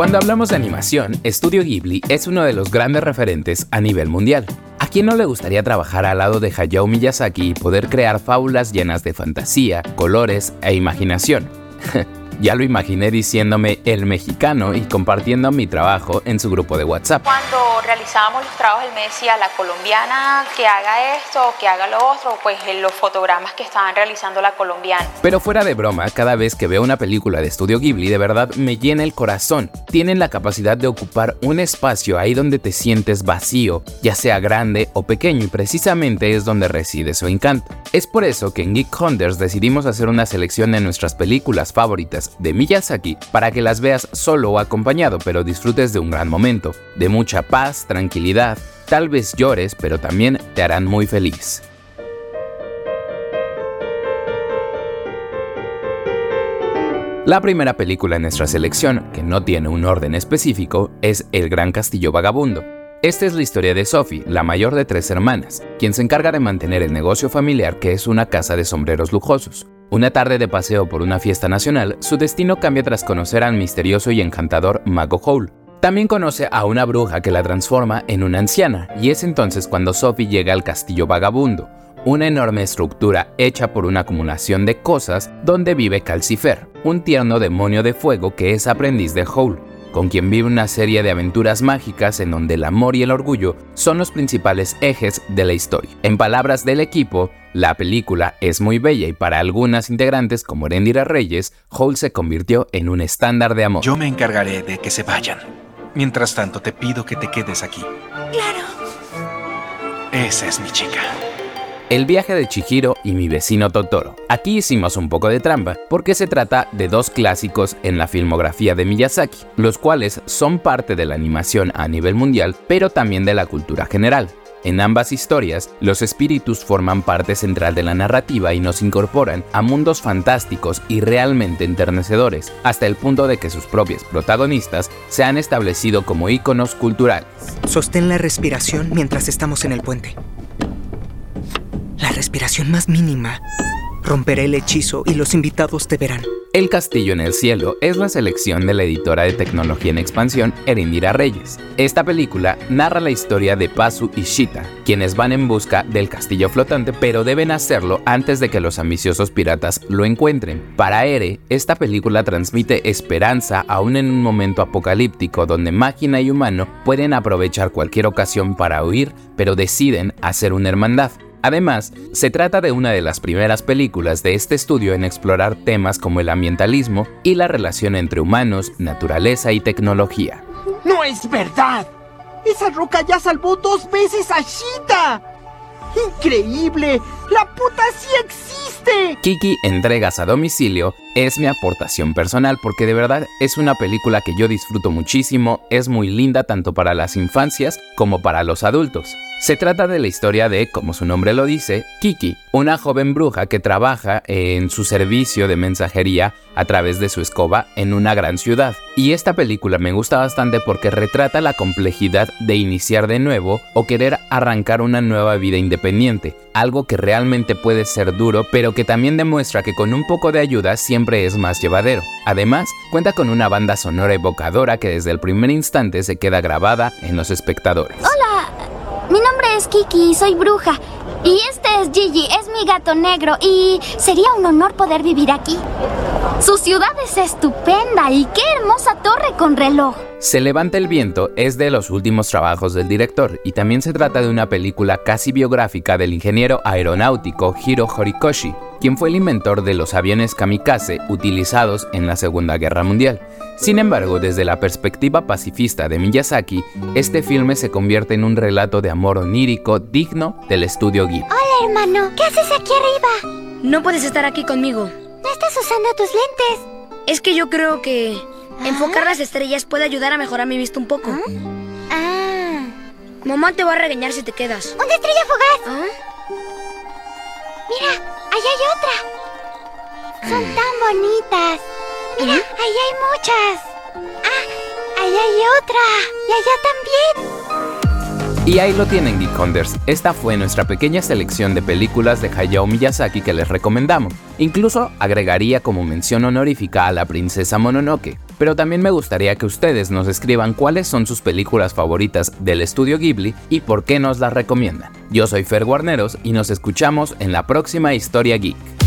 Cuando hablamos de animación, Studio Ghibli es uno de los grandes referentes a nivel mundial. ¿A quién no le gustaría trabajar al lado de Hayao Miyazaki y poder crear fábulas llenas de fantasía, colores e imaginación? Ya lo imaginé diciéndome el mexicano y compartiendo mi trabajo en su grupo de WhatsApp. Cuando realizábamos los trabajos, él me decía, la colombiana que haga esto, que haga lo otro, pues en los fotogramas que estaban realizando la colombiana. Pero fuera de broma, cada vez que veo una película de estudio Ghibli, de verdad me llena el corazón. Tienen la capacidad de ocupar un espacio ahí donde te sientes vacío, ya sea grande o pequeño, y precisamente es donde reside su encanto. Es por eso que en Geek Hunters decidimos hacer una selección de nuestras películas favoritas de Miyazaki para que las veas solo o acompañado, pero disfrutes de un gran momento, de mucha paz, tranquilidad, tal vez llores, pero también te harán muy feliz. La primera película en nuestra selección, que no tiene un orden específico, es El Gran Castillo Vagabundo. Esta es la historia de Sophie, la mayor de tres hermanas, quien se encarga de mantener el negocio familiar que es una casa de sombreros lujosos. Una tarde de paseo por una fiesta nacional, su destino cambia tras conocer al misterioso y encantador Mago Hole. También conoce a una bruja que la transforma en una anciana, y es entonces cuando Sophie llega al castillo vagabundo, una enorme estructura hecha por una acumulación de cosas donde vive Calcifer, un tierno demonio de fuego que es aprendiz de Hole con quien vive una serie de aventuras mágicas en donde el amor y el orgullo son los principales ejes de la historia. En palabras del equipo, la película es muy bella y para algunas integrantes como Erendira Reyes, Hole se convirtió en un estándar de amor. Yo me encargaré de que se vayan. Mientras tanto, te pido que te quedes aquí. Claro. Esa es mi chica. El viaje de Chihiro y mi vecino Totoro. Aquí hicimos un poco de trampa porque se trata de dos clásicos en la filmografía de Miyazaki, los cuales son parte de la animación a nivel mundial, pero también de la cultura general. En ambas historias, los espíritus forman parte central de la narrativa y nos incorporan a mundos fantásticos y realmente enternecedores, hasta el punto de que sus propias protagonistas se han establecido como íconos culturales. Sostén la respiración mientras estamos en el puente respiración más mínima, romperé el hechizo y los invitados te verán. El Castillo en el Cielo es la selección de la editora de tecnología en expansión Erindira Reyes. Esta película narra la historia de Pazu y Shita, quienes van en busca del castillo flotante, pero deben hacerlo antes de que los ambiciosos piratas lo encuentren. Para Ere, esta película transmite esperanza aún en un momento apocalíptico donde máquina y humano pueden aprovechar cualquier ocasión para huir, pero deciden hacer una hermandad. Además, se trata de una de las primeras películas de este estudio en explorar temas como el ambientalismo y la relación entre humanos, naturaleza y tecnología. ¡No es verdad! ¡Esa roca ya salvó dos veces a Shita! ¡Increíble! ¡La puta sí existe! Kiki Entregas a Domicilio es mi aportación personal porque de verdad es una película que yo disfruto muchísimo, es muy linda tanto para las infancias como para los adultos. Se trata de la historia de, como su nombre lo dice, Kiki, una joven bruja que trabaja en su servicio de mensajería a través de su escoba en una gran ciudad. Y esta película me gusta bastante porque retrata la complejidad de iniciar de nuevo o querer arrancar una nueva vida independiente, algo que realmente puede ser duro, pero que también demuestra que con un poco de ayuda siempre es más llevadero. Además, cuenta con una banda sonora evocadora que desde el primer instante se queda grabada en los espectadores. Hola, mi nombre es Kiki, soy bruja. Y este es Gigi, es mi gato negro y sería un honor poder vivir aquí. Su ciudad es estupenda y qué hermosa torre con reloj. Se levanta el viento es de los últimos trabajos del director y también se trata de una película casi biográfica del ingeniero aeronáutico Hiro Horikoshi, quien fue el inventor de los aviones kamikaze utilizados en la Segunda Guerra Mundial. Sin embargo, desde la perspectiva pacifista de Miyazaki, este filme se convierte en un relato de amor onírico digno del estudio Ghibli. Hola, hermano. ¿Qué haces aquí arriba? No puedes estar aquí conmigo. No estás usando tus lentes. Es que yo creo que enfocar las estrellas puede ayudar a mejorar mi vista un poco. ¿Ah? ah. Mamá te va a regañar si te quedas. ¡Una estrella fugaz! ¿Ah? Hay otra. Son tan bonitas. Mira, ahí hay muchas. Ah, ahí hay otra. Y allá también. Y ahí lo tienen, Geekonders. Esta fue nuestra pequeña selección de películas de Hayao Miyazaki que les recomendamos. Incluso agregaría como mención honorífica a la princesa Mononoke, pero también me gustaría que ustedes nos escriban cuáles son sus películas favoritas del estudio Ghibli y por qué nos las recomiendan. Yo soy Fer Guarneros y nos escuchamos en la próxima Historia Geek.